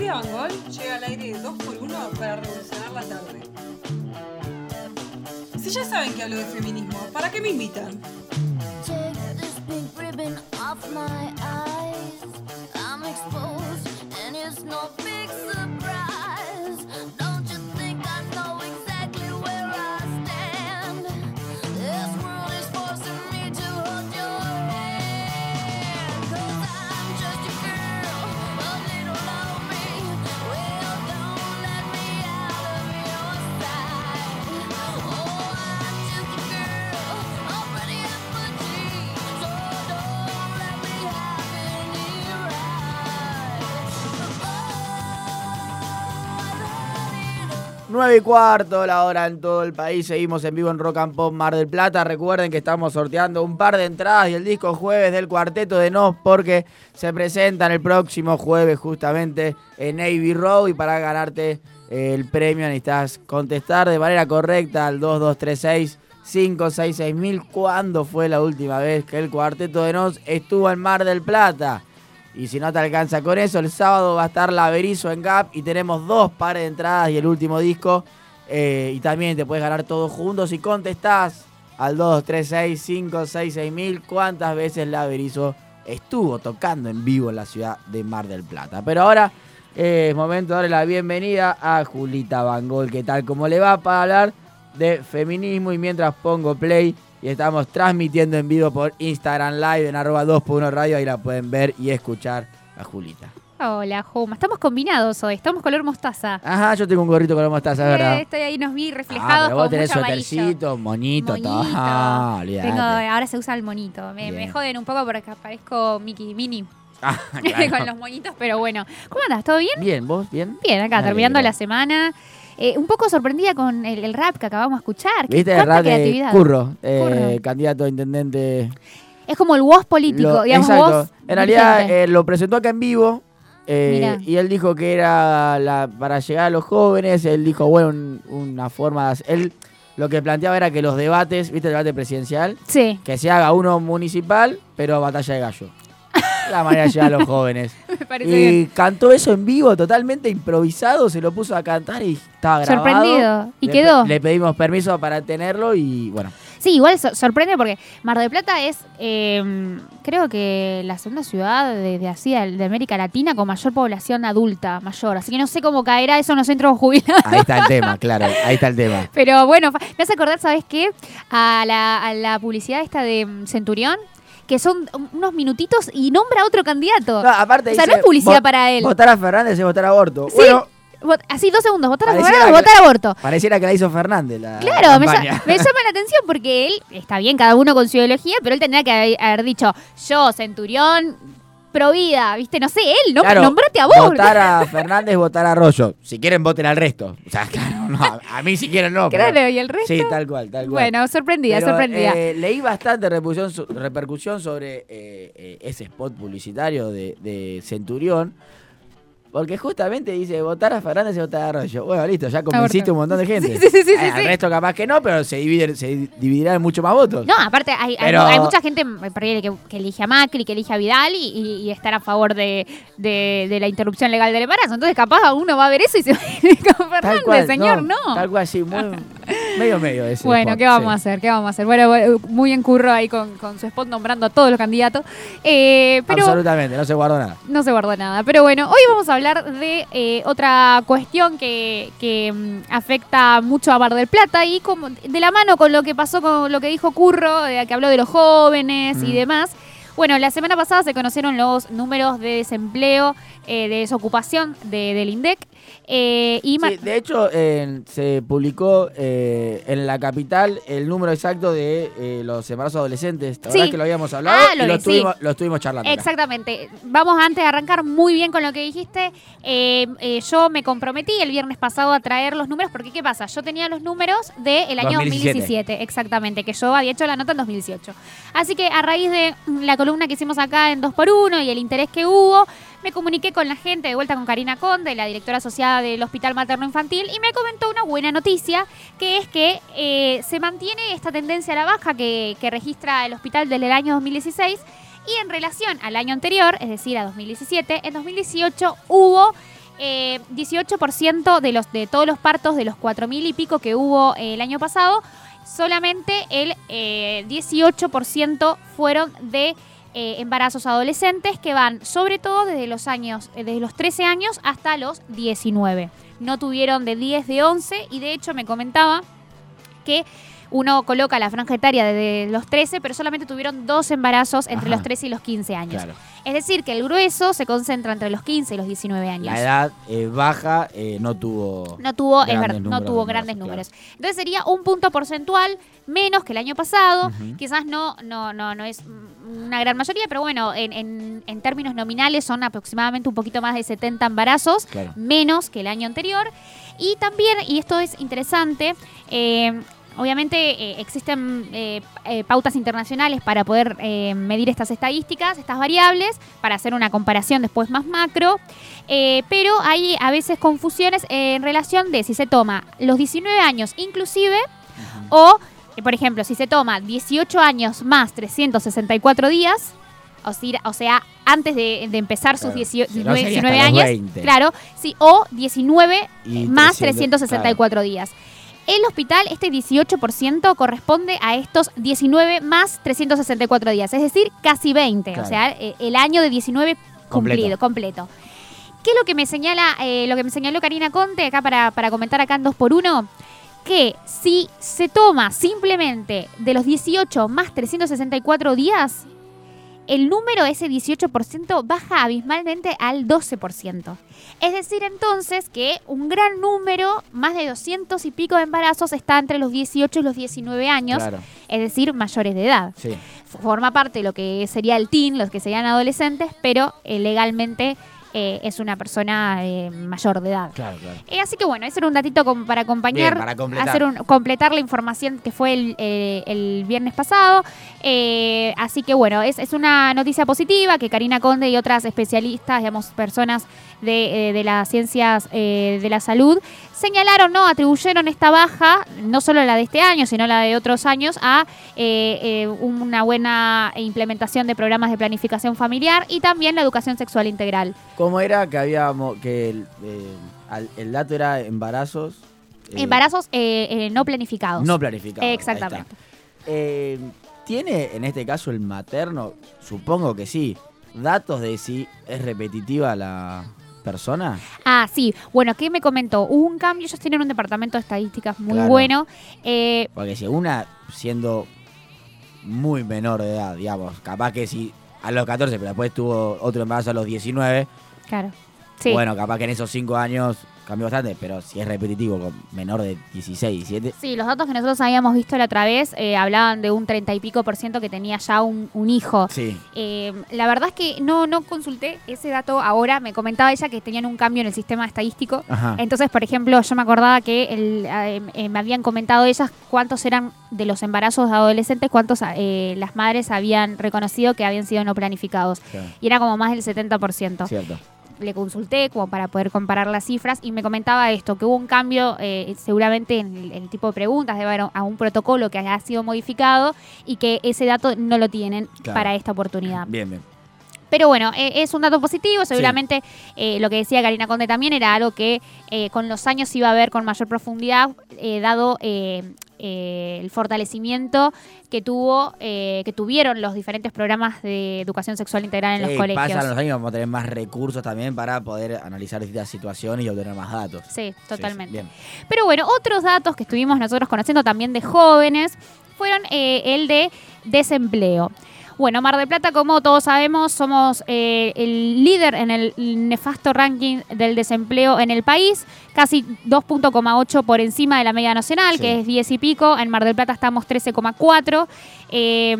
Julia Bangol llega al aire de 2x1 para revolucionar la tarde. Si ya saben que hablo de feminismo, ¿para qué me invitan? 9 y cuarto, la hora en todo el país. Seguimos en vivo en Rock and Pop Mar del Plata. Recuerden que estamos sorteando un par de entradas y el disco jueves del cuarteto de Nos porque se presentan el próximo jueves justamente en Navy Road. Y para ganarte el premio necesitas contestar de manera correcta al 2236. 566 mil. ¿Cuándo fue la última vez que el cuarteto de Nos estuvo en Mar del Plata? Y si no te alcanza con eso, el sábado va a estar la Berizo en Gap y tenemos dos pares de entradas y el último disco. Eh, y también te puedes ganar todos juntos si contestás al 236 mil cuántas veces la Berizo estuvo tocando en vivo en la ciudad de Mar del Plata. Pero ahora eh, es momento de darle la bienvenida a Julita Bangol. ¿Qué tal? ¿Cómo le va para hablar de feminismo? Y mientras pongo play y estamos transmitiendo en vivo por Instagram Live en arroba 2.1 radio. Ahí la pueden ver y escuchar a Julita. Hola, Joma. Estamos combinados hoy. Estamos color mostaza. Ajá, yo tengo un gorrito la mostaza, Eh, ¿verdad? estoy ahí, nos vi Ah, reflejados pero vos con tenés suétercito, monito, todo. Ah. Tengo- ahora se usa el monito. Me, me joden un poco porque parezco Mickey Minnie Ah, claro. con los moñitos, pero bueno. ¿Cómo andas? ¿Todo bien? Bien, ¿vos? ¿Bien? Bien, acá, terminando la semana. Eh, un poco sorprendida con el, el rap que acabamos de escuchar. ¿Qué- ¿Viste el rap de? Curro, eh, Curro. candidato a intendente? Es como el voz político, Lo- digamos, exacto. voz En realidad eh, lo presentó acá en vivo y él dijo que era la, para llegar a los jóvenes. Él dijo, bueno, un- una forma de hacer. Él lo que planteaba era que los debates, ¿viste el debate presidencial? Sí, Que se haga uno municipal, pero a batalla de gallo. La manera de llegar a los jóvenes. me parece Y bien. cantó eso en vivo, totalmente improvisado, se lo puso a cantar y estaba grabado. Sorprendido. Y Le quedó. pe- Le pedimos permiso para tenerlo y bueno. Sí, igual so- sorprende porque Mar del Plata es, eh, creo que la segunda ciudad de, de así de, América Latina con mayor población adulta, mayor. Así que no sé cómo caerá eso en los centros jubilados. Ahí está el tema, claro, ahí está el tema. Pero bueno, me hace acordar, ¿sabes qué? A la, a la publicidad esta de mm, Centurión, que son unos minutitos y nombra a otro candidato. No, aparte o sea, no dice, es publicidad para él. Votar a Fernández es votar aborto. Sí. Bueno, así, dos segundos, votar a que- votar aborto. pareciera que la hizo Fernández la Claro, me, me llama la atención porque él, está bien, cada uno con su ideología, pero él tendría que haber dicho, yo, Centurión, pro vida, ¿viste? No sé, él, ¿no? Claro, nombrate a vos. Votar a Fernández, votar a Arroyo. Si quieren, voten al resto. O sea, claro, no, a, a mí si quieren no. pero- Claro, y el resto. Sí, tal cual, tal cual. Bueno, sorprendida, Pero, sorprendida. eh, leí bastante repercusión, repercusión sobre eh, eh, ese spot publicitario de, de Centurión. Porque justamente dice votar a Fernández y votar a Arroyo. Bueno, listo, ya convenciste un montón de gente. Sí, sí, sí, Eh, Al sí. resto capaz que no, pero se, dividen, se dividirán en mucho más votos. No, aparte hay, hay- Pero- hay mucha gente eh, que, que elige a Macri, que elige a Vidal y, y, y estar a favor de, de- de la interrupción legal del embarazo. Entonces capaz uno va a ver eso y se va a ir con Fernández, señor, no. Tal cual, sí, muy, medio medio ese Bueno, spot, ¿qué vamos sí. a hacer? ¿Qué vamos a hacer? Bueno, muy en curro ahí con, con su spot nombrando a todos los candidatos. Eh, pero Absolutamente, no se guardó nada. no se guardó nada. Pero bueno, hoy vamos a hablar de eh, otra cuestión que, que, mm, afecta mucho a Mar del Plata y como de la mano con lo que pasó con lo que dijo Curro, eh, que habló de los jóvenes y Mm. demás. Bueno, la semana pasada se conocieron los números de desempleo, eh, de desocupación de- del INDEC. Eh, y Sí, de hecho, eh, se publicó eh, en la capital el número exacto de eh, los embarazos adolescentes. ¿La Sí. verdad que lo habíamos hablado? Ah, lo y lo, leí, sí. estuvimos, lo estuvimos charlando. acá. Exactamente. Vamos antes de arrancar muy bien con lo que dijiste. Eh, eh, yo me comprometí el viernes pasado a traer los números porque ¿qué pasa? Yo tenía los números del año 2017. 2017, exactamente, que yo había hecho la nota en 2018. Así que a raíz de la columna que hicimos acá en 2x1 y el interés que hubo, me comuniqué con la gente, de vuelta con Karina Conde, la directora asociada del Hospital Materno Infantil, y me comentó una buena noticia, que es que eh, se mantiene esta tendencia a la baja que, registra el hospital desde el año 2016. Y en relación al año anterior, es decir, a 2017, en 2018 hubo eh, 18% de, los, de todos los partos de los 4.000 y pico que hubo eh, el año pasado, solamente el eh, 18% fueron de eh, embarazos adolescentes que van sobre todo desde los años, eh, desde los 13 años hasta los 19. No tuvieron de 10, de 11 y de hecho me comentaba que uno coloca la franja etaria desde los 13, pero solamente tuvieron dos embarazos entre Ajá. los 13 y los 15 años. Claro. Es decir, que el grueso se concentra entre los 15 y los 19 años. La edad eh, baja eh, no tuvo. No tuvo, es grandes verdad, no números tuvo de grandes números. Entonces sería un punto porcentual menos que el año pasado. Quizás no, no, no, no es una gran mayoría, pero bueno, en, en- en términos nominales son aproximadamente un poquito más de 70 embarazos, Claro. menos que el año anterior. Y también, y esto es interesante, eh, Obviamente eh, existen eh, eh, pautas internacionales para poder medir estas estadísticas, estas variables, para hacer una comparación después más macro, pero hay a veces confusiones en relación de si se toma los 19 años inclusive o, por ejemplo, si se toma 18 años más 364 días, o, sea, antes de, de empezar sus Claro. 18 Si no, sería 19 hasta los años, 20. claro, sí, o 19 Y más 300, 364 días. El hospital, este 18% corresponde a estos 19 más 364 días, es decir, casi 20, Claro. o sea, eh, el año de 19 cumplido, Completo. completo. ¿Qué es lo que me señala, eh, lo que me señaló Karina Conte acá para, para comentar acá en 2x1? Que si se toma simplemente de los 18 más 364 días, el número de ese 18% baja abismalmente al 12%. Es decir, entonces que un gran número, más de 200 y pico de embarazos, está entre los 18 y los 19 años, Claro, es decir, mayores de edad. sí. Forma parte de lo que sería el teen, los que serían adolescentes, pero eh, legalmente eh, es una persona eh, mayor de edad. Claro, claro. Eh, así que bueno, ese era un datito como para acompañar, Bien, para completar. hacer un, completar la información que fue el, eh, el viernes pasado. Eh, así que bueno, es, es una noticia positiva que Karina Conde y otras especialistas, digamos, personas de, eh, de las ciencias eh, de la salud, señalaron, ¿no? Atribuyeron esta baja, no solo la de este año, sino la de otros años, a eh, una buena implementación de programas de planificación familiar y también la educación sexual integral. ¿Cómo era que habíamos que el, el dato era embarazos? Embarazos no planificados. No planificados. Exactamente. ¿Tiene en este caso el materno? Supongo que sí. ¿Datos de si es repetitiva la persona? Ah, sí. Bueno, ¿qué me comentó? Hubo un cambio, ellos tienen un departamento de estadísticas muy Claro. bueno. Eh, Porque si una siendo muy menor de edad, digamos, capaz que si a los 14, pero después tuvo otro embarazo a los 19, claro. Sí. bueno, capaz que en esos 5 años cambió bastante, pero si es repetitivo con menor de 16, 17, Sí, los datos que nosotros habíamos visto la otra vez eh, hablaban de un 30 y pico por ciento que tenía ya un, un hijo. sí. Eh, la verdad es que no, no consulté ese dato ahora. Me comentaba ella que tenían un cambio en el sistema estadístico. Ajá. Entonces, por ejemplo, yo me acordaba que el, eh, eh, me habían comentado ellas cuántos eran de los embarazos adolescentes, cuántos eh, las madres habían reconocido que habían sido no planificados. Claro, Y era como más del 70%. Cierto. Le consulté como para poder comparar las cifras y me comentaba esto, que hubo un cambio eh, seguramente en el, en el tipo de preguntas, debe haber a un protocolo que haya sido modificado y que ese dato no lo tienen Claro. para esta oportunidad. Bien, bien. Pero bueno, eh, es un dato positivo. Seguramente eh, lo que decía Karina Conde también era algo que eh, con los años iba a ver con mayor profundidad, eh, dado eh, el fortalecimiento que tuvo, eh, que tuvieron los diferentes programas de educación sexual integral en Sí, los colegios. pasan los años, vamos a tener más recursos también para poder analizar distintas situaciones y obtener más datos. Sí, Sí, totalmente. bien. Pero bueno, otros datos que estuvimos nosotros conociendo también de jóvenes fueron eh, el de desempleo. Bueno, Mar del Plata, como todos sabemos, somos eh, el líder en el nefasto ranking del desempleo en el país, casi 2.8 por encima de la media nacional, Sí. que es 10 y pico. En Mar del Plata estamos 13,4. Eh,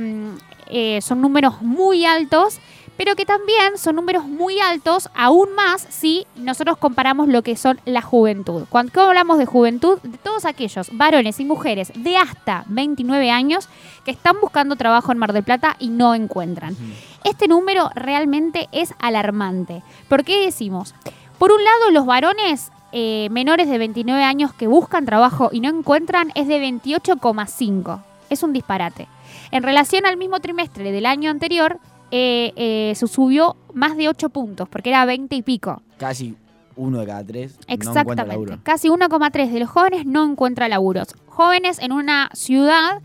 eh, son números muy altos, pero que también son números muy altos, aún más si nosotros comparamos lo que son la juventud. Cuando hablamos de juventud, de todos aquellos varones y mujeres de hasta 29 años que están buscando trabajo en Mar del Plata y no encuentran. Este número realmente es alarmante. ¿Por qué decimos? Por un lado, los varones eh, menores de 29 años que buscan trabajo y no encuentran es de 28,5. Es un disparate. En relación al mismo trimestre del año anterior, eh, eh, se subió más de 8 puntos, porque era 20 y pico. Casi uno de cada tres no Exactamente. laburo. Casi 1,3 de los jóvenes no encuentra laburos. Jóvenes en una ciudad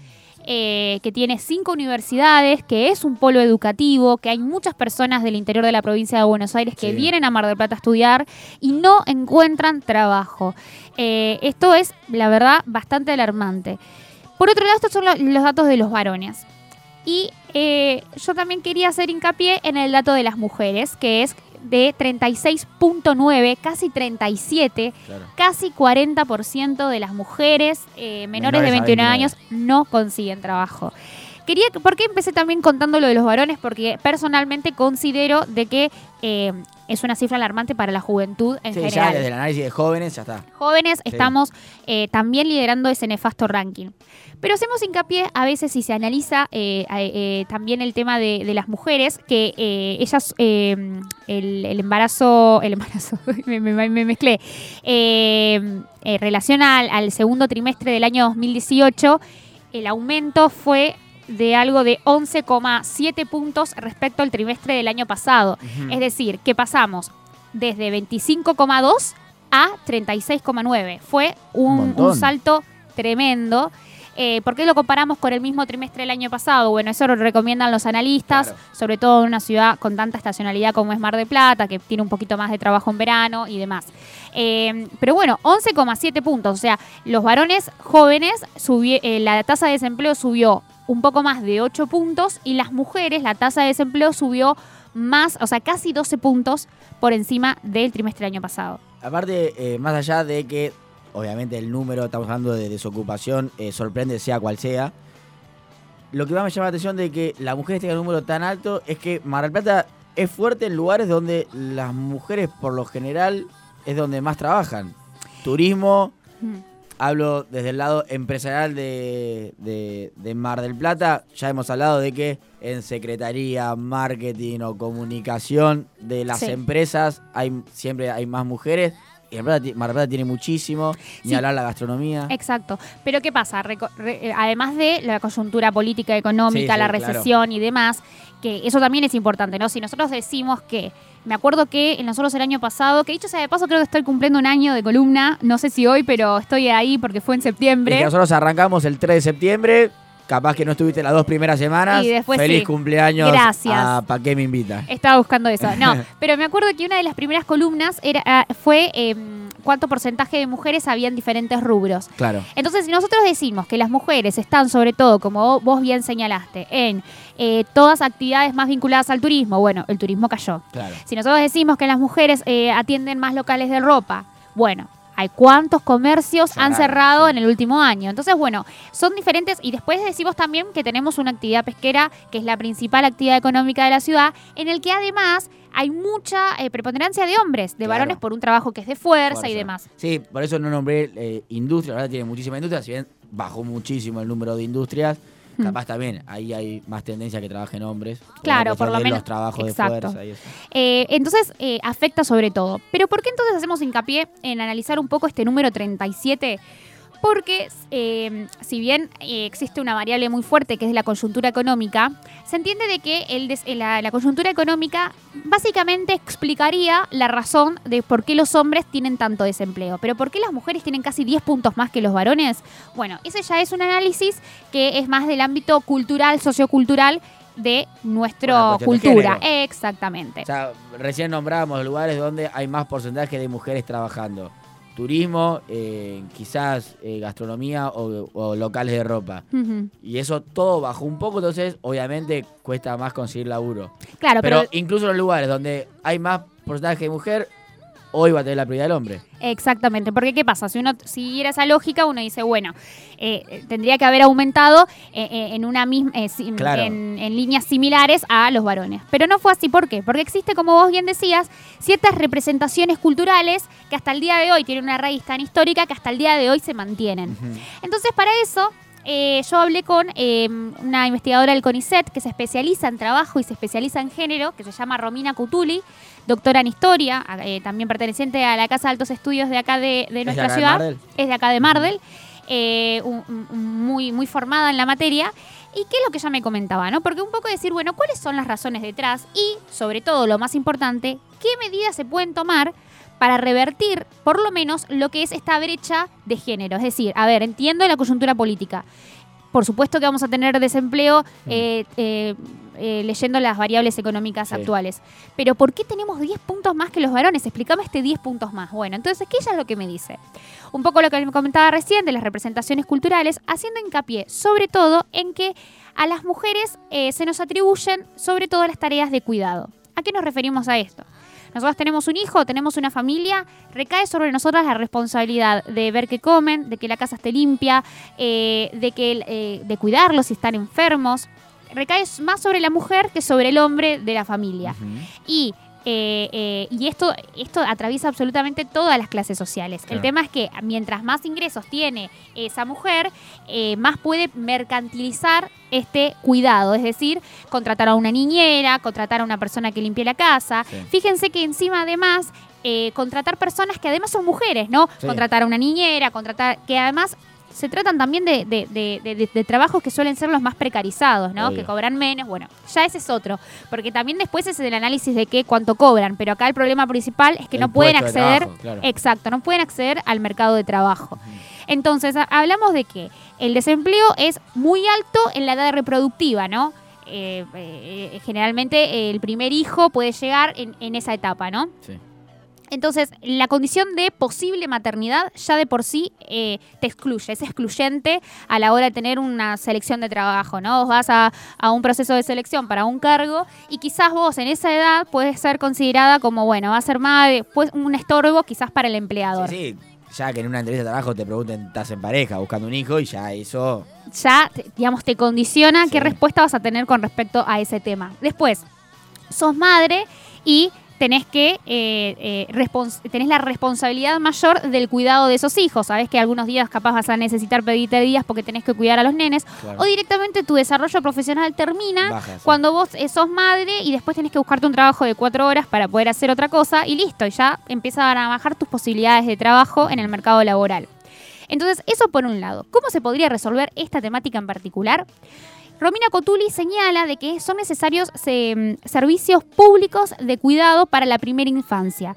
eh, que tiene cinco universidades, que es un polo educativo, que hay muchas personas del interior de la provincia de Buenos Aires que Sí. vienen a Mar del Plata a estudiar y no encuentran trabajo. Eh, esto es, la verdad, bastante alarmante. Por otro lado, estos son lo- los datos de los varones. Y eh, yo también quería hacer hincapié en el dato de las mujeres, que es de 36.9, casi 37, Claro. casi 40% de las mujeres eh, menores, de Menores a 21 29. años no consiguen trabajo. Quería, ¿Por qué empecé también contando lo de los varones? Porque personalmente considero de que eh, es una cifra alarmante para la juventud en Sí, ya general. desde el análisis de jóvenes ya está. Jóvenes Sí. estamos eh, también liderando ese nefasto ranking. Pero hacemos hincapié a veces si se analiza eh, eh, también el tema de, de las mujeres, que ellas, el, el embarazo, el embarazo, me, me- me mezclé, en relación al, al segundo trimestre del año 2018, el aumento fue de algo de 11,7 puntos respecto al trimestre del año pasado. Es decir, que pasamos desde 25,2 a 36,9. Fue Un un, salto tremendo. Eh, ¿Por qué lo comparamos con el mismo trimestre del año pasado? Bueno, eso lo recomiendan los analistas, Claro. sobre todo en una ciudad con tanta estacionalidad como es Mar de Plata, que tiene un poquito más de trabajo en verano y demás. Eh, pero bueno, 11,7 puntos. O sea, los varones jóvenes, eh, la tasa de desempleo subió un poco más de 8 puntos y las mujeres, la tasa de desempleo subió más, o sea, casi 12 puntos por encima del trimestre del año pasado. Aparte, eh, más allá de que, obviamente, el número, estamos hablando de desocupación, eh, sorprende sea cual sea. Lo que más me llama la atención de que las mujeres tengan un número tan alto es que Mar del Plata es fuerte en lugares donde las mujeres, por lo general, es donde más trabajan. Turismo, Mm. Hablo desde el lado empresarial de, de- de Mar del Plata. Ya hemos hablado de que en secretaría, marketing o comunicación de las Sí. empresas hay siempre hay más mujeres. Y Mar del Plata, Plata tiene muchísimo, ni hablar la gastronomía. Exacto. Pero ¿qué pasa? Reco- re- eh, además de la coyuntura política, económica, Sí, la claro. recesión y demás, que eso también es importante, ¿no? Si nosotros decimos que, me acuerdo que nosotros el año pasado, que dicho sea de paso, creo que estoy cumpliendo un año de columna, no sé si hoy, pero estoy ahí porque fue en septiembre. nosotros arrancamos el 3 de septiembre. Capaz que no estuviste las dos primeras semanas. Y después Feliz sí. cumpleaños. Gracias. A ¿Pa' qué me invita? Estaba buscando eso. No, pero me acuerdo que una de las primeras columnas era, ah, fue em, cuánto porcentaje de mujeres había en diferentes rubros. Claro. Entonces, si nosotros decimos que las mujeres están, sobre todo, como vos bien señalaste, en eh, todas actividades más vinculadas al turismo, bueno, el turismo cayó. Claro. Si nosotros decimos que las mujeres eh, atienden más locales de ropa, bueno, hay cuántos comercios han cerrado sí. en el último año. Entonces, bueno, son diferentes y después decimos también que tenemos una actividad pesquera que es la principal actividad económica de la ciudad, en el que además hay mucha eh, preponderancia de hombres, de Claro. varones por un trabajo que es de fuerza, y demás. Sí, por eso no nombré eh, industria, la verdad tiene muchísima industria, si bien bajó muchísimo el número de industrias, Capaz también ahí hay más tendencia a que trabajen hombres. Claro, por lo menos- Los trabajos exacto. de fuerza y eso. Eh, entonces, eh, afecta sobre todo. Pero ¿por qué entonces hacemos hincapié en analizar un poco este número 37? Porque eh, si bien eh, existe una variable muy fuerte que es la coyuntura económica, se entiende de que el des- eh, la, la coyuntura económica básicamente explicaría la razón de por qué los hombres tienen tanto desempleo. Pero ¿por qué las mujeres tienen casi 10 puntos más que los varones? Bueno, ese ya es un análisis que es más del ámbito cultural, sociocultural de nuestra de cultura. Exactamente. O sea, recién nombrábamos lugares donde hay más porcentaje de mujeres trabajando. Turismo, eh, quizás eh, gastronomía o, o locales de ropa. Y eso todo bajó un poco, entonces obviamente cuesta más conseguir laburo. Claro, Pero, pero, incluso en los lugares donde hay más porcentaje de mujer, hoy va a tener la prioridad del hombre. exactamente, porque ¿qué pasa? Si uno siguiera esa lógica, uno dice, bueno, eh, eh, tendría que haber aumentado eh, en una misma, eh, si- Claro. en, en líneas similares a los varones. Pero no fue así, ¿por qué? Porque existe, como vos bien decías, ciertas representaciones culturales que hasta el día de hoy tienen una raíz tan histórica que hasta el día de hoy se mantienen. Entonces, para eso, eh, yo hablé con eh, una investigadora del CONICET que se especializa en trabajo y se especializa en género, que se llama Romina Cutuli, doctora en historia, eh, también perteneciente a la Casa de Altos Estudios de acá de, de de nuestra de ciudad. Mardel? Es de acá de Mardel, eh, un- un- muy, muy formada en la materia. ¿Y qué es lo que ella me comentaba? ¿no? Porque un poco decir, bueno, ¿cuáles son las razones detrás? Y, sobre todo, lo más importante, ¿qué medidas se pueden tomar para revertir, por lo menos, lo que es esta brecha de género. Es decir, a ver, entiendo la coyuntura política. Por supuesto que vamos a tener desempleo eh, eh, eh, leyendo las variables económicas Sí. actuales. Pero ¿por qué tenemos 10 puntos más que los varones? Explícame este 10 puntos más. Bueno, entonces, ¿qué ella es lo que me dice? Un poco lo que me comentaba recién de las representaciones culturales, haciendo hincapié sobre todo en que a las mujeres se nos atribuyen sobre todo las tareas de cuidado. ¿A qué nos referimos a esto? Nosotros tenemos un hijo, tenemos una familia, recae sobre nosotras la responsabilidad de ver que comen, de que la casa esté limpia, eh, de, que, eh, de cuidarlos si están enfermos. Recae más sobre la mujer que sobre el hombre de la familia. Y, eh, eh, y esto, esto atraviesa absolutamente todas las clases sociales. Claro. El tema es que mientras más ingresos tiene esa mujer, eh, más puede mercantilizar este cuidado, es decir, contratar a una niñera, contratar a una persona que limpie la casa. Sí. Fíjense que encima además eh, contratar personas que además son mujeres, ¿no? Sí. Contratar a una niñera, contratar que además se tratan también de, de- trabajos que suelen ser los más precarizados, ¿no? Obvio. Que cobran menos. Bueno, ya ese es otro. Porque también después es el análisis de qué cuánto cobran. Pero acá el problema principal es que El no pueden acceder. trabajo, claro. Exacto, no pueden acceder al mercado de trabajo. Entonces, hablamos de que el desempleo es muy alto en la edad reproductiva, ¿no? Eh, eh, generalmente el primer hijo puede llegar en, en esa etapa, ¿no? Sí. Entonces, la condición de posible maternidad ya de por sí eh, te excluye, es excluyente a la hora de tener una selección de trabajo, ¿no? Vos vas a, a un proceso de selección para un cargo y quizás vos en esa edad puedes ser considerada como, bueno, va a ser madre, pues un estorbo quizás para el empleador. Sí, sí. Ya que en una entrevista de trabajo te pregunten, estás en pareja, buscando un hijo, y ya eso. ya, digamos, te condiciona Sí. qué respuesta vas a tener con respecto a ese tema. Después, sos madre y tenés que eh, eh, tenés la responsabilidad mayor del cuidado de esos hijos. Sabés que algunos días capaz vas a necesitar pedirte días porque tenés que cuidar a los nenes. Claro. O directamente tu desarrollo profesional termina Baja, sí. cuando vos eh, sos madre y después tenés que buscarte un trabajo de cuatro horas para poder hacer otra cosa y listo, y ya empiezan a bajar tus posibilidades de trabajo en el mercado laboral. Entonces, eso por un lado. ¿Cómo se podría resolver esta temática en particular? Romina Cotuli señala de que son necesarios se- servicios públicos de cuidado para la primera infancia.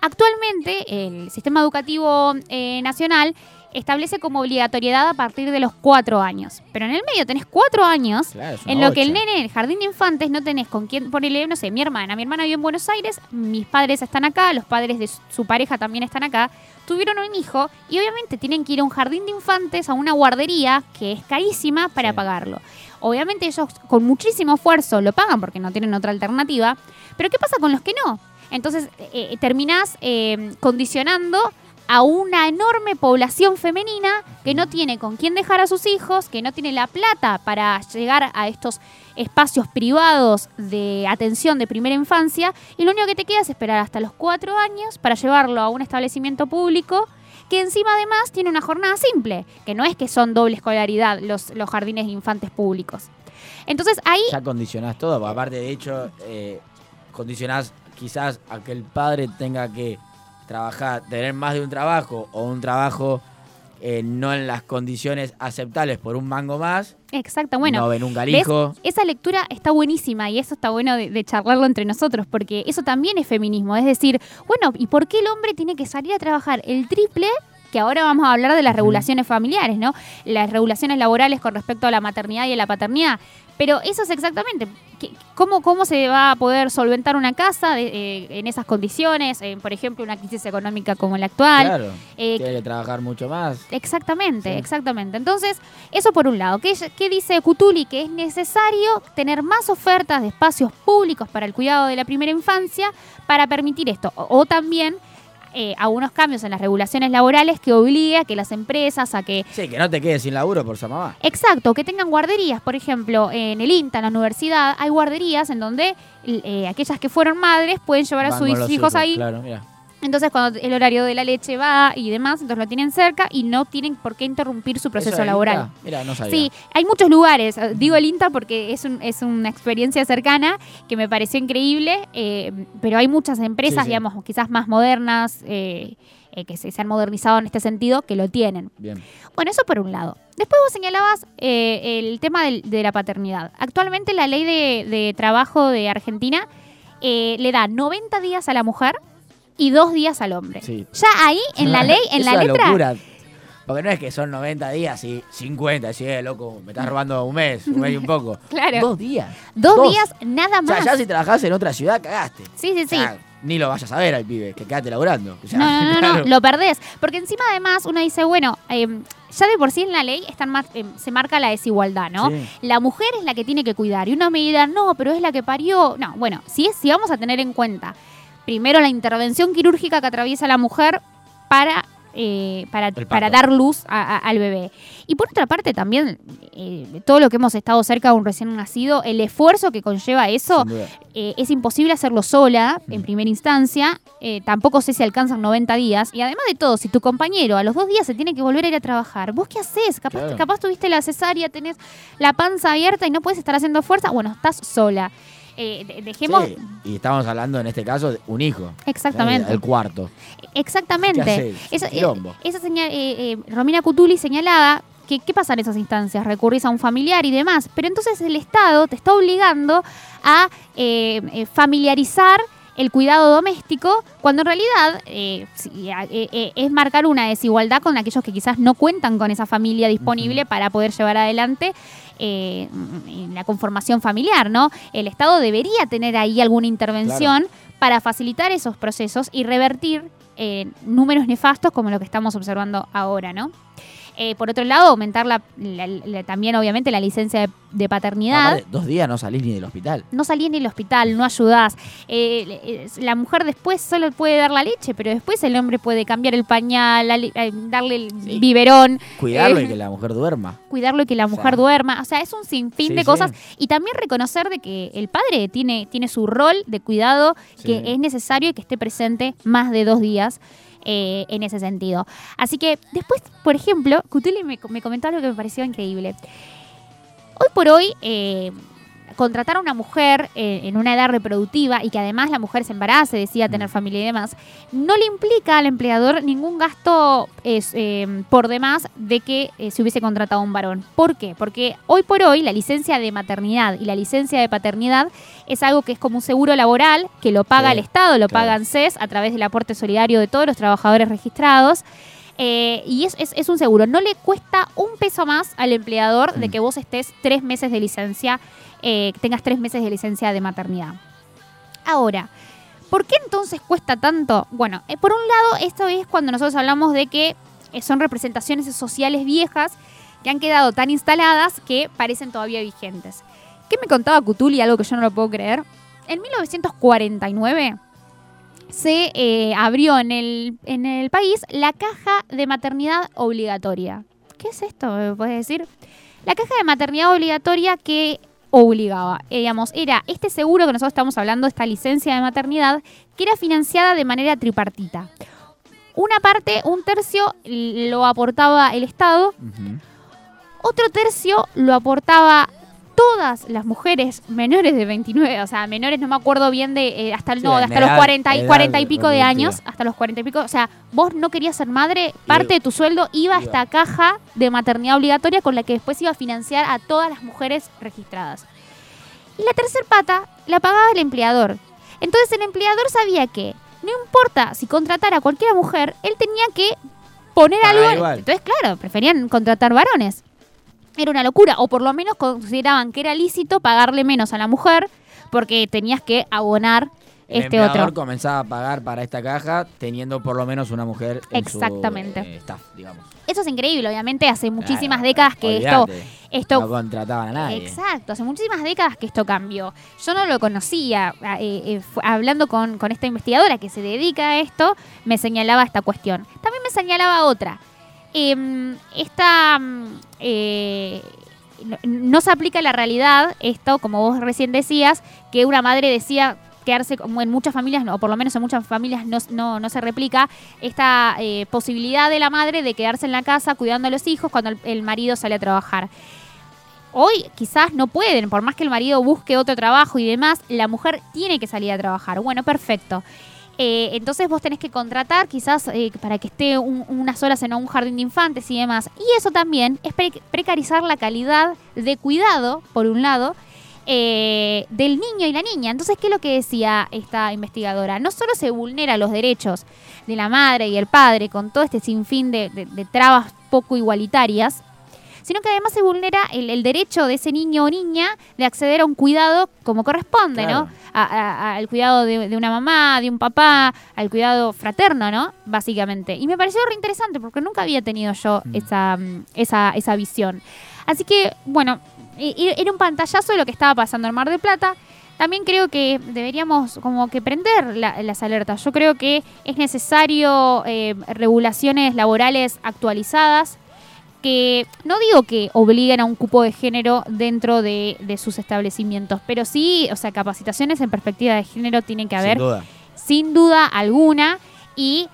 Actualmente, el sistema educativo eh, nacional establece como obligatoriedad a partir de los cuatro años. Pero en el medio tenés cuatro años Claro, en lo que el nene en el jardín de infantes no tenés con quién ponerle, no sé, mi hermana. Mi hermana vive en Buenos Aires, mis padres están acá, los padres de su- su pareja también están acá. Tuvieron un hijo y obviamente tienen que ir a un jardín de infantes, a una guardería que es carísima para Sí. pagarlo. Obviamente ellos con muchísimo esfuerzo lo pagan porque no tienen otra alternativa. Pero ¿qué pasa con los que no? Entonces eh, eh, terminás eh, condicionando a una enorme población femenina que no tiene con quién dejar a sus hijos, que no tiene la plata para llegar a estos espacios privados de atención de primera infancia, y lo único que te queda es esperar hasta los cuatro años para llevarlo a un establecimiento público que encima además tiene una jornada simple, que no es que son doble escolaridad los, los jardines de infantes públicos. Entonces ahí Ya condicionás todo, aparte de hecho, eh, condicionás quizás a que el padre tenga que trabajar, tener más de un trabajo o un trabajo eh, no en las condiciones aceptables por un mango más, Exacto, bueno. no ven un ¿ves? galijo. Esa lectura está buenísima y eso está bueno de, de charlarlo entre nosotros, porque eso también es feminismo. Es decir, bueno, ¿y por qué el hombre tiene que salir a trabajar el triple? Que ahora vamos a hablar de las regulaciones familiares, ¿no? Las regulaciones laborales con respecto a la maternidad y a la paternidad. Pero eso es exactamente. ¿qué- ¿Cómo, cómo se va a poder solventar una casa de- eh, en esas condiciones? Eh, por ejemplo, una crisis económica como la actual. Claro, Eh, tiene que trabajar mucho más. Exactamente, Sí. exactamente. Entonces, eso por un lado. ¿Qué, qué dice Cutuli? Que es necesario tener más ofertas de espacios públicos para el cuidado de la primera infancia para permitir esto. O, o también eh, algunos cambios en las regulaciones laborales que obligue a que las empresas, a que Sí, que no te quedes sin laburo por esa mamá. Exacto, que tengan guarderías, por ejemplo, en el INTA, en la universidad, hay guarderías en donde eh, aquellas que fueron madres pueden llevar a sus los hijos ahí Claro, mira. Entonces, cuando el horario de la leche va y demás, entonces lo tienen cerca y no tienen por qué interrumpir su proceso ¿Eso de laboral. Mira, no sabía. Sí, hay muchos lugares. eh, Digo el INTA porque es, un- es una experiencia cercana que me pareció increíble, eh, pero hay muchas empresas, Sí, sí. digamos, quizás más modernas, eh, eh, que se, se han modernizado en este sentido, que lo tienen. Bien. Bueno, eso por un lado. Después vos señalabas eh, el tema del- de la paternidad. Actualmente la ley de, de trabajo de Argentina eh, le da 90 días a la mujer y dos días al hombre. Sí. Ya ahí, en la ley, en Es la una letra, locura. Porque no es que son 90 días y 50, si eh, loco, me estás robando un mes, un mes y un poco. Claro. Dos días. dos, días nada O sea, más. ya si trabajás en otra ciudad, cagaste. Sí, sí, O sí. sea, ni lo vayas a ver al pibe, que quédate laburando. O sea, No, no, no, no, lo perdés. Porque encima además uno dice, bueno, eh, ya de por sí en la ley están más, eh, se marca la desigualdad, ¿no? Sí. La mujer es la que tiene que cuidar. Y uno me dirá, no, pero es la que parió. No, bueno, si, es, si vamos a tener en cuenta primero la intervención quirúrgica que atraviesa la mujer para... eh, para, para dar luz a- a- al bebé. Y por otra parte también, eh, todo lo que hemos estado cerca de un recién nacido, el esfuerzo que conlleva eso, eh, es imposible hacerlo sola en Mm. primera instancia. eh, tampoco sé si alcanzan 90 días. Y además de todo, si tu compañero a los dos días se tiene que volver a ir a trabajar, ¿vos qué haces? Capaz, Claro. capaz tuviste la cesárea, tenés la panza abierta y no puedes estar haciendo fuerza. Bueno, estás sola. Eh, de- dejemos. Sí, Y estamos hablando en este caso de un hijo. Exactamente. El, cuarto. Exactamente. Esa, eh, esa señal, eh, eh, Romina Cutuli señalaba que qué pasa en esas instancias, recurrís a un familiar y demás, pero entonces el Estado te está obligando a familiarizar el cuidado doméstico, cuando en realidad eh, eh, eh, es marcar una desigualdad con aquellos que quizás no cuentan con esa familia disponible para poder llevar adelante eh, la conformación familiar, ¿no? El Estado debería tener ahí alguna intervención para facilitar esos procesos y revertir eh, números nefastos como lo que estamos observando ahora, ¿no? Eh, por otro lado, aumentar la, la- la- también, obviamente, la licencia de, de paternidad. Dos días no salís ni del hospital. No salís ni del hospital, no ayudás. Eh, la mujer después solo puede dar la leche, pero después el hombre puede cambiar el pañal, eh, darle el Sí. biberón, Cuidarlo Eh, y que la mujer duerma. cuidarlo y que la O sea, mujer duerma. O sea, es un sinfín sí, de sí. cosas. Y también reconocer de que el padre tiene, tiene su rol de cuidado que es necesario y que esté presente más de dos días. Eh, en ese sentido. Así que después, por ejemplo, Cutuli me, me comentó algo que me pareció increíble. Hoy por hoy, eh, contratar a una mujer eh, en una edad reproductiva y que además la mujer se embarace, decida tener Mm. familia y demás, no le implica al empleador ningún gasto es, eh, por demás de que eh, se hubiese contratado un varón. ¿Por qué? Porque hoy por hoy la licencia de maternidad y la licencia de paternidad es algo que es como un seguro laboral que lo paga Sí, el Estado, lo claro. paga ANSES a través del aporte solidario de todos los trabajadores registrados. Eh, y es, es- es un seguro. No le cuesta un peso más al empleador de Mm. que vos estés tres meses de licencia, eh, tengas tres meses de licencia de maternidad. Ahora, ¿por qué entonces cuesta tanto? Bueno, eh, por un lado, esto es cuando nosotros hablamos de que eh, son representaciones sociales viejas que han quedado tan instaladas que parecen todavía vigentes. ¿Qué me contaba Cutuli? Algo que yo no lo puedo creer. En 1949 se abrió en el, en el país la caja de maternidad obligatoria. ¿Qué es esto? ¿Me puedes decir? La caja de maternidad obligatoria que obligaba, eh, digamos, era este seguro que nosotros estamos hablando, esta licencia de maternidad, que era financiada de manera tripartita. Una parte, un tercio, lo aportaba el Estado, otro tercio lo aportaba todas las mujeres menores de 29, o sea, menores no me acuerdo bien de eh, hasta el Sí, no, hasta los edad- 40 y edad 40 y pico de años, hasta los 40 y pico, o sea, vos no querías ser madre, parte de tu sueldo iba a esta caja de maternidad obligatoria con la que después iba a financiar a todas las mujeres registradas. Y la tercer pata la pagaba el empleador. Entonces el empleador sabía que no importa si contratara a cualquier mujer, él tenía que poner algo. igual. Entonces, claro, preferían contratar varones. Era una locura, o por lo menos consideraban que era lícito pagarle menos a la mujer porque tenías que abonar El este otro. comenzaba a pagar para esta caja teniendo por lo menos una mujer en Exactamente. su eh, staff, digamos. Eso es increíble, obviamente hace muchísimas Claro, décadas que esto, esto No contrataban a nadie. Exacto, hace muchísimas décadas que esto cambió. Yo no lo conocía. eh, eh, hablando con, con esta investigadora que se dedica a esto, me señalaba esta cuestión. También me señalaba otra. Em, esta. mm, eh, no, se aplica a la realidad esto, como vos recién decías, que una madre decía quedarse, como en muchas familias, o por lo menos en muchas familias no, no, no se replica, esta eh, posibilidad de la madre de quedarse en la casa cuidando a los hijos cuando el marido sale a trabajar. Hoy quizás no pueden, por más que el marido busque otro trabajo y demás, la mujer tiene que salir a trabajar. Bueno, perfecto. Eh, entonces vos tenés que contratar quizás eh, para que esté un- unas horas en un jardín de infantes y demás. Y eso también es pre- precarizar la calidad de cuidado, por un lado, eh, del niño y la niña. Entonces, ¿qué es lo que decía esta investigadora? No solo se vulnera los derechos de la madre y el padre con todo este sinfín de trabas poco igualitarias, sino que además se vulnera el, el derecho de ese niño o niña de acceder a un cuidado como corresponde, Claro. ¿no? A- a- a- al cuidado de, de una mamá, de un papá, al cuidado fraterno, ¿no? Básicamente. Y me pareció re interesante porque nunca había tenido yo Mm. esa, esa, esa visión. Así que, bueno, e- e- era un pantallazo de lo que estaba pasando en Mar del Plata. También creo que deberíamos como que prender la- las alertas. Yo creo que es necesario eh, regulaciones laborales actualizadas que no digo que obliguen a un cupo de género dentro de, de sus establecimientos, pero sí, o sea, capacitaciones en perspectiva de género tienen que haber Sin duda. sin duda alguna y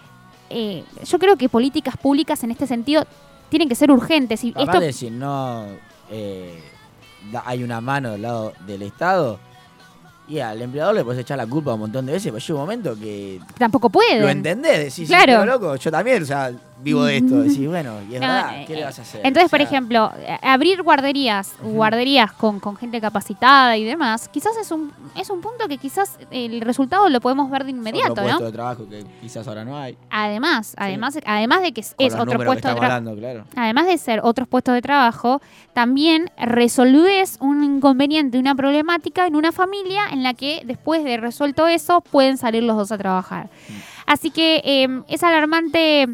eh, yo creo que políticas públicas en este sentido tienen que ser urgentes y esto Aparte, si no eh, hay una mano del lado del Estado, y al empleador le puedes echar la culpa un montón de veces, pero llega un momento que tampoco pueden. lo entendés, decís, Claro. claro. loco, yo también, o sea, vivo de esto, decís, bueno, y es No, verdad, eh, ¿qué le vas a hacer? Entonces, O por ejemplo, abrir guarderías, guarderías con, con gente capacitada y demás, quizás es un, es un punto que quizás el resultado lo podemos ver de inmediato, otro ¿no? puesto de trabajo que quizás ahora no hay. Además, además, además de que es, otro puesto de trabajo. claro. además de ser otros puestos de trabajo, también resolvés un inconveniente, una problemática en una familia en la que después de resuelto eso pueden salir los dos a trabajar. Así que eh, es alarmante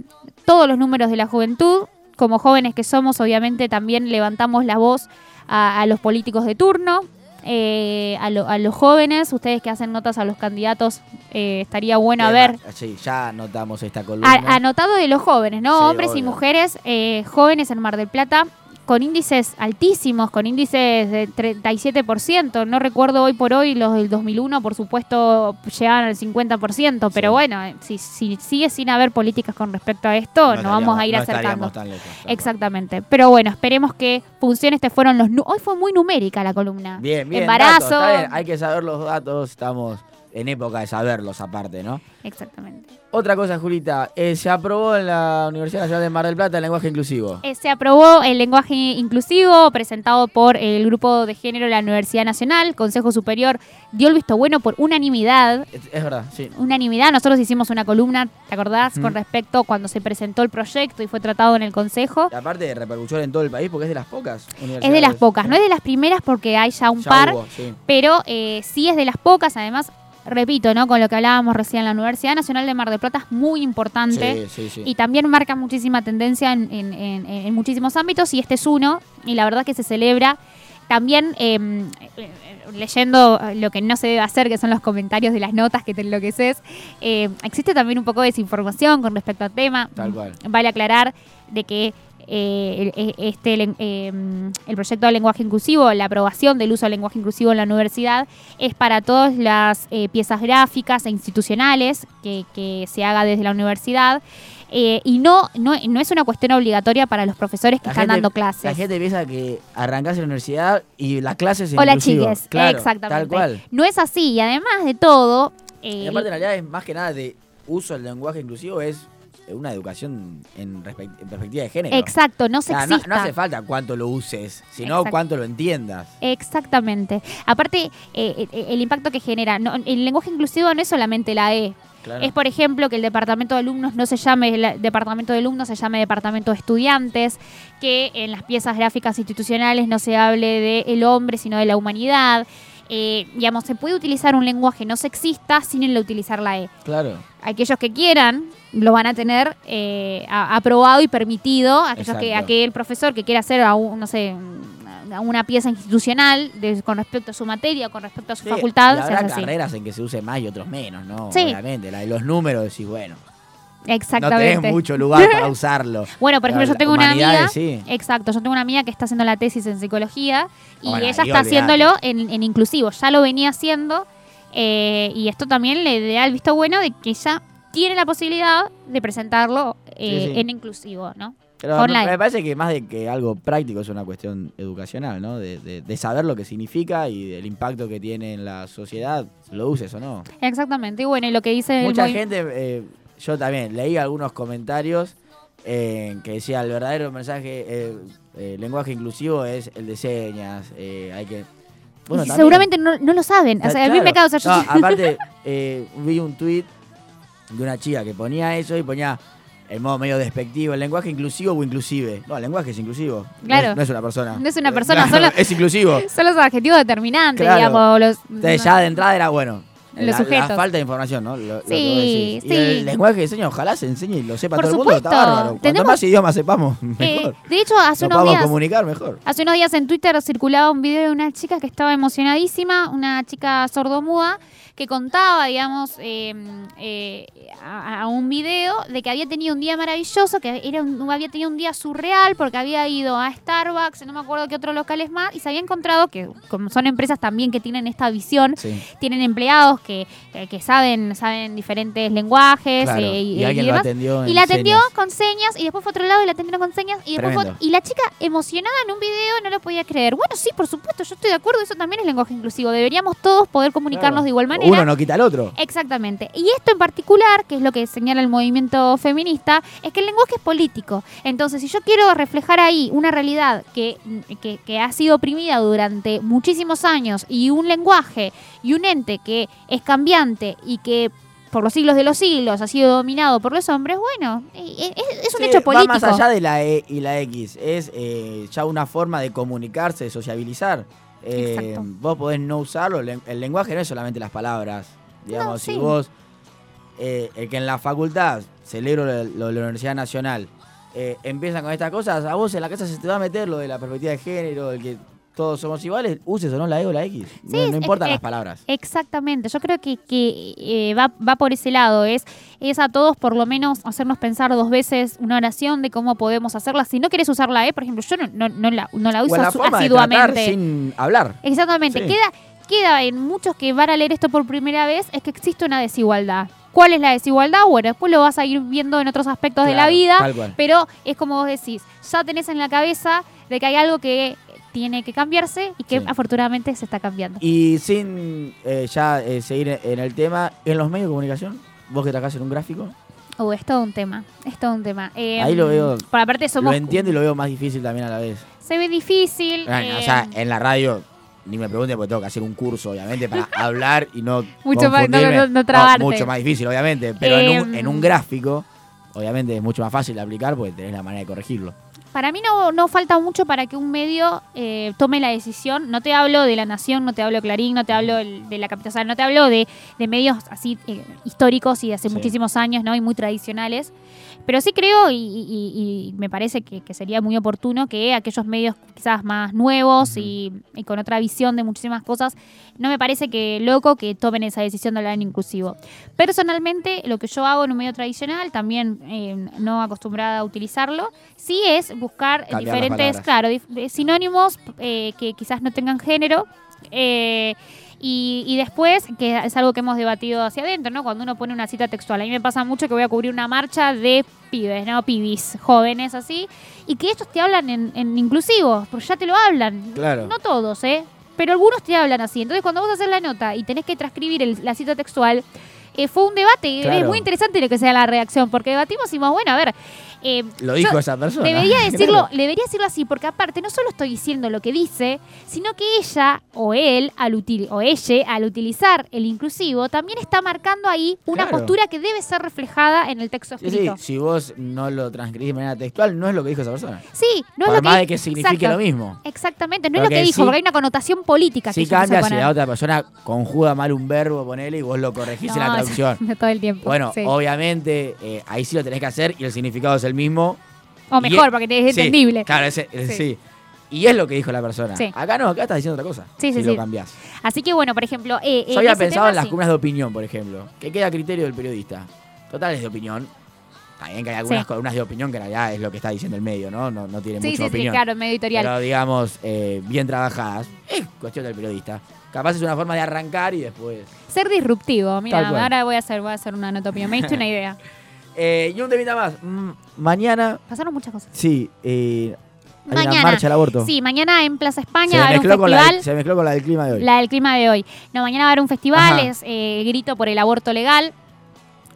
todos los números de la juventud. Como jóvenes que somos, obviamente también levantamos la voz a, a los políticos de turno. eh, a, lo- a los jóvenes, ustedes que hacen notas a los candidatos, eh, estaría bueno ver Sí, ya notamos esta columna. a- anotado de los jóvenes, ¿no? Sí, Hombres y mujeres eh, jóvenes en Mar del Plata con índices altísimos, con índices de 37%. No recuerdo hoy por hoy, los del 2001, por supuesto, llegaban al 50%, pero Sí. bueno, eh, si, si sigue sin haber políticas con respecto a esto, nos vamos a ir no acercando. tan lejos. Exactamente. Pero bueno, esperemos que funcione. Este fueron los. Hoy fue muy numérica la columna. Bien, bien. Embarazo. datos, está bien, Hay que saber los datos, estamos en época de saberlos aparte, ¿no? Exactamente. Otra cosa, Julita, eh, se aprobó en la Universidad Nacional de Mar del Plata el lenguaje inclusivo. Eh, se aprobó el lenguaje inclusivo presentado por el Grupo de Género de la Universidad Nacional. Consejo Superior dio el visto bueno por unanimidad. Es, es verdad, sí. Unanimidad, nosotros hicimos una columna, ¿te acordás? Mm. Con respecto cuando se presentó el proyecto y fue tratado en el Consejo. Y aparte de repercusión en todo el país porque es de las pocas universidades. Es de las pocas, no es de las primeras porque hay ya un Ya par, hubo, sí. pero eh, sí es de las pocas. Además, repito, ¿no? Con lo que hablábamos recién, la Universidad Nacional de Mar del Plata es muy importante. Sí, sí, sí. Y también marca muchísima tendencia en, en- en- en muchísimos ámbitos y este es uno y la verdad que se celebra. También eh, eh, leyendo lo que no se debe hacer, que son los comentarios de las notas que te enloqueces, eh, existe también un poco de desinformación con respecto al tema. Tal cual. Vale aclarar de que eh, el- eh, este, eh, el proyecto de lenguaje inclusivo, la aprobación del uso del lenguaje inclusivo en la universidad, es para todas las eh, piezas gráficas e institucionales que, que se haga desde la universidad. eh, y no, no, no es una cuestión obligatoria para los profesores que La están gente- dando clases. La gente piensa que arrancás en la universidad y las clases Hola inclusivo. chiques, Claro, exactamente. Tal cual. No es así, y además de todo, eh, Y aparte, en realidad, es más que nada de uso del lenguaje inclusivo, es una educación en, perspectiva de género. exacto, no O sea, no, sexista. no hace falta cuánto lo uses, sino Exacto. cuánto lo entiendas. Exactamente. Aparte, eh, eh, el impacto que genera. no- el lenguaje inclusivo no es solamente la E. Claro. Es, por ejemplo, que el departamento de alumnos no se llame la- departamento de alumnos, se llame departamento de estudiantes, que en las piezas gráficas institucionales no se hable de el hombre, sino de la humanidad. Eh, digamos, se puede utilizar un lenguaje no sexista sin el utilizar la E. Claro. Aquellos que quieran lo van a tener eh, aprobado y permitido. Aquellos que aquel profesor que quiera hacer a un, no sé, una- pieza institucional de- con respecto a su materia, con respecto a su Sí, facultad, y habrá así. carreras en que se use más y otros menos, ¿no? Sí. Obviamente. La de los números decís, bueno, no Exactamente. tenés mucho lugar para usarlo. Bueno, por ejemplo, yo tengo una amiga. sí. Exacto, yo tengo una amiga que está haciendo la tesis en psicología y Bueno, ella está haciéndolo en, en inclusivo. Ya lo venía haciendo eh, y esto también le da el visto bueno de que ella tiene la posibilidad de presentarlo eh, Sí, sí. en inclusivo, ¿no? Pero Online. me, parece que más de que algo práctico es una cuestión educacional, ¿no? De, de- de saber lo que significa y del impacto que tiene en la sociedad, lo uses o no. Exactamente. Y bueno, y lo que dice el Mucha gente, eh, yo también leí algunos comentarios eh, que decía el verdadero mensaje, eh, eh, lenguaje inclusivo es el de señas, eh, hay que... Bueno, seguramente no, no lo saben. O sea, a mí me causa. No, aparte, vi un tuit de una chica que ponía eso y ponía el modo medio despectivo, el lenguaje inclusivo o inclusive. No, el lenguaje es inclusivo. No Claro. es- No es, una persona. No es una persona, Claro, solo- Es inclusivo. Son los adjetivos determinantes, Claro. digamos. Los, Entonces ya de entrada era bueno. Los la, falta de información, ¿no? Lo- lo que Sí, decís. sí. Y el lenguaje de diseño ojalá se enseñe y lo sepa Por todo el mundo, está bárbaro. Cuanto Tenemos- más idiomas sepamos, Eh, mejor. de hecho, hace Nos unos días. comunicar mejor. Hace unos días en Twitter circulaba un video de una chica que estaba emocionadísima, una chica sordomuda, que contaba, digamos, eh, eh, a, a un video de que había tenido un día maravilloso, que era un- había tenido un día surreal porque había ido a Starbucks, no me acuerdo qué otros locales más, y se había encontrado que, como son empresas también que tienen esta visión, Sí. tienen empleados que, que, que saben, saben diferentes lenguajes Claro. eh, y, y, alguien y demás. atendió. Y la atendió señas. con señas y después fue a otro lado y la atendieron con señas y después fue- y la chica emocionada en un video no lo podía creer. Bueno, sí, por supuesto, yo estoy de acuerdo, eso también es lenguaje inclusivo. Deberíamos todos poder comunicarnos Claro. de igual manera. Uno no quita al otro. Exactamente. Y esto en particular, que es lo que señala el movimiento feminista, es que el lenguaje es político. Entonces, si yo quiero reflejar ahí una realidad que, que, que ha sido oprimida durante muchísimos años y un lenguaje y un ente que es cambiante y que por los siglos de los siglos ha sido dominado por los hombres, bueno, eh, eh, es, es un Sí, hecho político. Va más allá de la E y la X. Es eh, ya una forma de comunicarse, de sociabilizar. Eh, vos podés no usarlo. El, lenguaje no es solamente las palabras. Digamos, No, si vos, eh, el que en la facultad, celebro lo, de la Universidad Nacional, empiezan con estas cosas, a vos en la casa se te va a meter lo de la perspectiva de género, el que todos somos iguales, uses o no la E o la X. no, es- no importan es- las palabras. Exactamente, yo creo que, que, eh, va, va por ese lado, es, es a todos por lo menos hacernos pensar dos veces una oración de cómo podemos hacerla. Si no querés usar la E, por ejemplo, yo no, no, no la, no la uso la asiduamente. sin hablar. Exactamente, Sí. queda, queda en muchos que van a leer esto por primera vez, es que existe una desigualdad. ¿Cuál es la desigualdad? Bueno, después lo vas a ir viendo en otros aspectos de la Claro, vida, pero es como vos decís, ya tenés en la cabeza de que hay algo que tiene que cambiarse y que Sí. afortunadamente se está cambiando. Y sin eh, ya eh, seguir en el tema, en los medios de comunicación, vos que trabajás en un gráfico, Uh, es todo un tema, es todo un tema. Eh, Ahí lo veo- Por aparte somos... lo entiendo y lo veo más difícil también a la vez. Se ve difícil. Bueno, o sea, en la radio, ni me pregunte porque tengo que hacer un curso, obviamente, para hablar y no Mucho más- no- confundirme. no- no trabarte. mucho más difícil, obviamente, pero en, un, Em. en un gráfico, obviamente es mucho más fácil de aplicar porque tenés la manera de corregirlo. Para mí no, no falta mucho para que un medio eh, tome la decisión. No te hablo de La Nación, no te hablo de Clarín, no te hablo de La Capital, o sea, no te hablo de, de medios así eh, históricos y de hace Sí. muchísimos años, ¿no? Y muy tradicionales. Pero sí creo y, y- y me parece que, que sería muy oportuno que aquellos medios quizás más nuevos y, y con otra visión de muchísimas cosas, no me parece que loco que tomen esa decisión de hablar en inclusivo. Personalmente, lo que yo hago en un medio tradicional, también eh, no acostumbrada a utilizarlo, sí es buscar Cambiar diferentes, claro, dif- sinónimos eh, que quizás no tengan género. eh, y, y después, que es algo que hemos debatido hacia adentro, ¿no? Cuando uno pone una cita textual. A mí me pasa mucho que voy a cubrir una marcha de pibes, ¿no? Pibis, jóvenes así. Y que estos te hablan en, en inclusivo, porque ya te lo hablan. Claro. No todos, ¿eh? Pero algunos te hablan así. Entonces, cuando vos haces la nota y tenés que transcribir el- la cita textual, eh, fue un debate. Es Claro. muy interesante lo que sea la reacción, porque debatimos y dijimos, bueno, a ver. Eh, Lo dijo esa persona. Debería decirlo, Claro. debería decirlo así, porque aparte no solo estoy diciendo lo que dice, sino que ella o él, al util- o ella, al utilizar el inclusivo, también está marcando ahí una Claro. postura que debe ser reflejada en el texto Sí, escrito. sí, si vos no lo transcribís de manera textual, no es lo que dijo esa persona. Sí, no Por es lo más que de que signifique exacto. lo mismo. Exactamente, no es lo que dijo, sí- porque hay una connotación política Si que cambia si la otra persona conjuga mal un verbo, ponele, y vos lo corregís en la traducción. todo el tiempo. Bueno, sí. obviamente, eh, ahí sí lo tenés que hacer y el significado es el mismo. o mejor, es- porque es Sí, entendible. Claro, eh, Sí. sí. Y es lo que dijo la persona. Sí. Acá no, acá estás diciendo otra cosa. Sí, sí, si lo cambiás. Así que bueno, por ejemplo, eh, Yo había pensado tema en las columnas de opinión, por ejemplo, que queda a criterio del periodista. Total es de opinión. También que hay algunas columnas de opinión que en realidad es lo que está diciendo el medio, ¿no? No, no tiene mucha sí, sí, opinión. claro, medio editorial. Pero digamos, eh, bien trabajadas. Es cuestión del periodista. Capaz es una forma de arrancar y después. Ser disruptivo. Mira, ahora voy a hacer, voy a hacer una nota opinión. Me diste una idea. Eh, y un temita más. Mm, mañana, Pasaron muchas cosas. sí, eh, hay una Mañana. marcha al aborto. Sí, mañana en Plaza se, España va a haber un la, festival. del- se mezcló con la del clima de hoy. La del clima de hoy. No, mañana va a haber un festival, Ajá. es eh, grito por el aborto legal.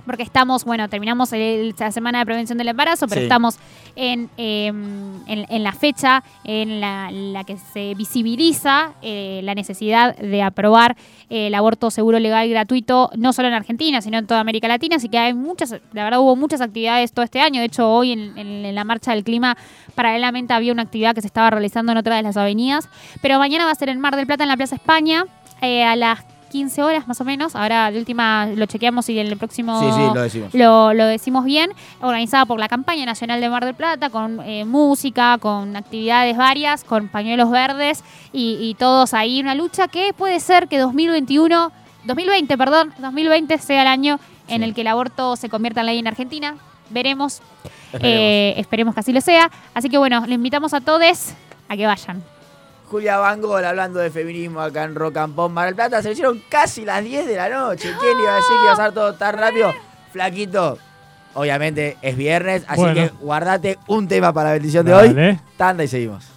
Porque estamos, bueno, terminamos el- la semana de prevención del embarazo, pero Sí. estamos en, eh, en, en la fecha en la, la que se visibiliza eh, la necesidad de aprobar eh, el aborto seguro, legal y gratuito, no solo en Argentina, sino en toda América Latina. Así que hay muchas, la verdad hubo muchas actividades todo este año. De hecho, hoy en, en- en la marcha del clima, paralelamente había una actividad que se estaba realizando en otra de las avenidas. Pero mañana va a ser en Mar del Plata, en la Plaza España, eh, a las 15 horas más o menos. Ahora, de última, lo chequeamos y en el próximo Sí, sí, lo decimos. lo, lo decimos bien, organizada por la campaña nacional de Mar del Plata, con eh, música, con actividades varias, con pañuelos verdes y, y todos ahí. Una lucha que puede ser que 2021, 2020, perdón, 2020 sea el año en el que el aborto se convierta en ley en Argentina. Veremos, Esperemos. eh, esperemos que así lo sea. Así que bueno, le invitamos a todos a que vayan. Julia Bangol hablando de feminismo acá en Rock and Pop Mar del Plata. Se le hicieron casi las 10 de la noche. ¿Quién iba a decir que iba a ser todo tan rápido? Flaquito, obviamente es viernes, así Bueno. que guardate un tema para la bendición de hoy. Tanda y seguimos.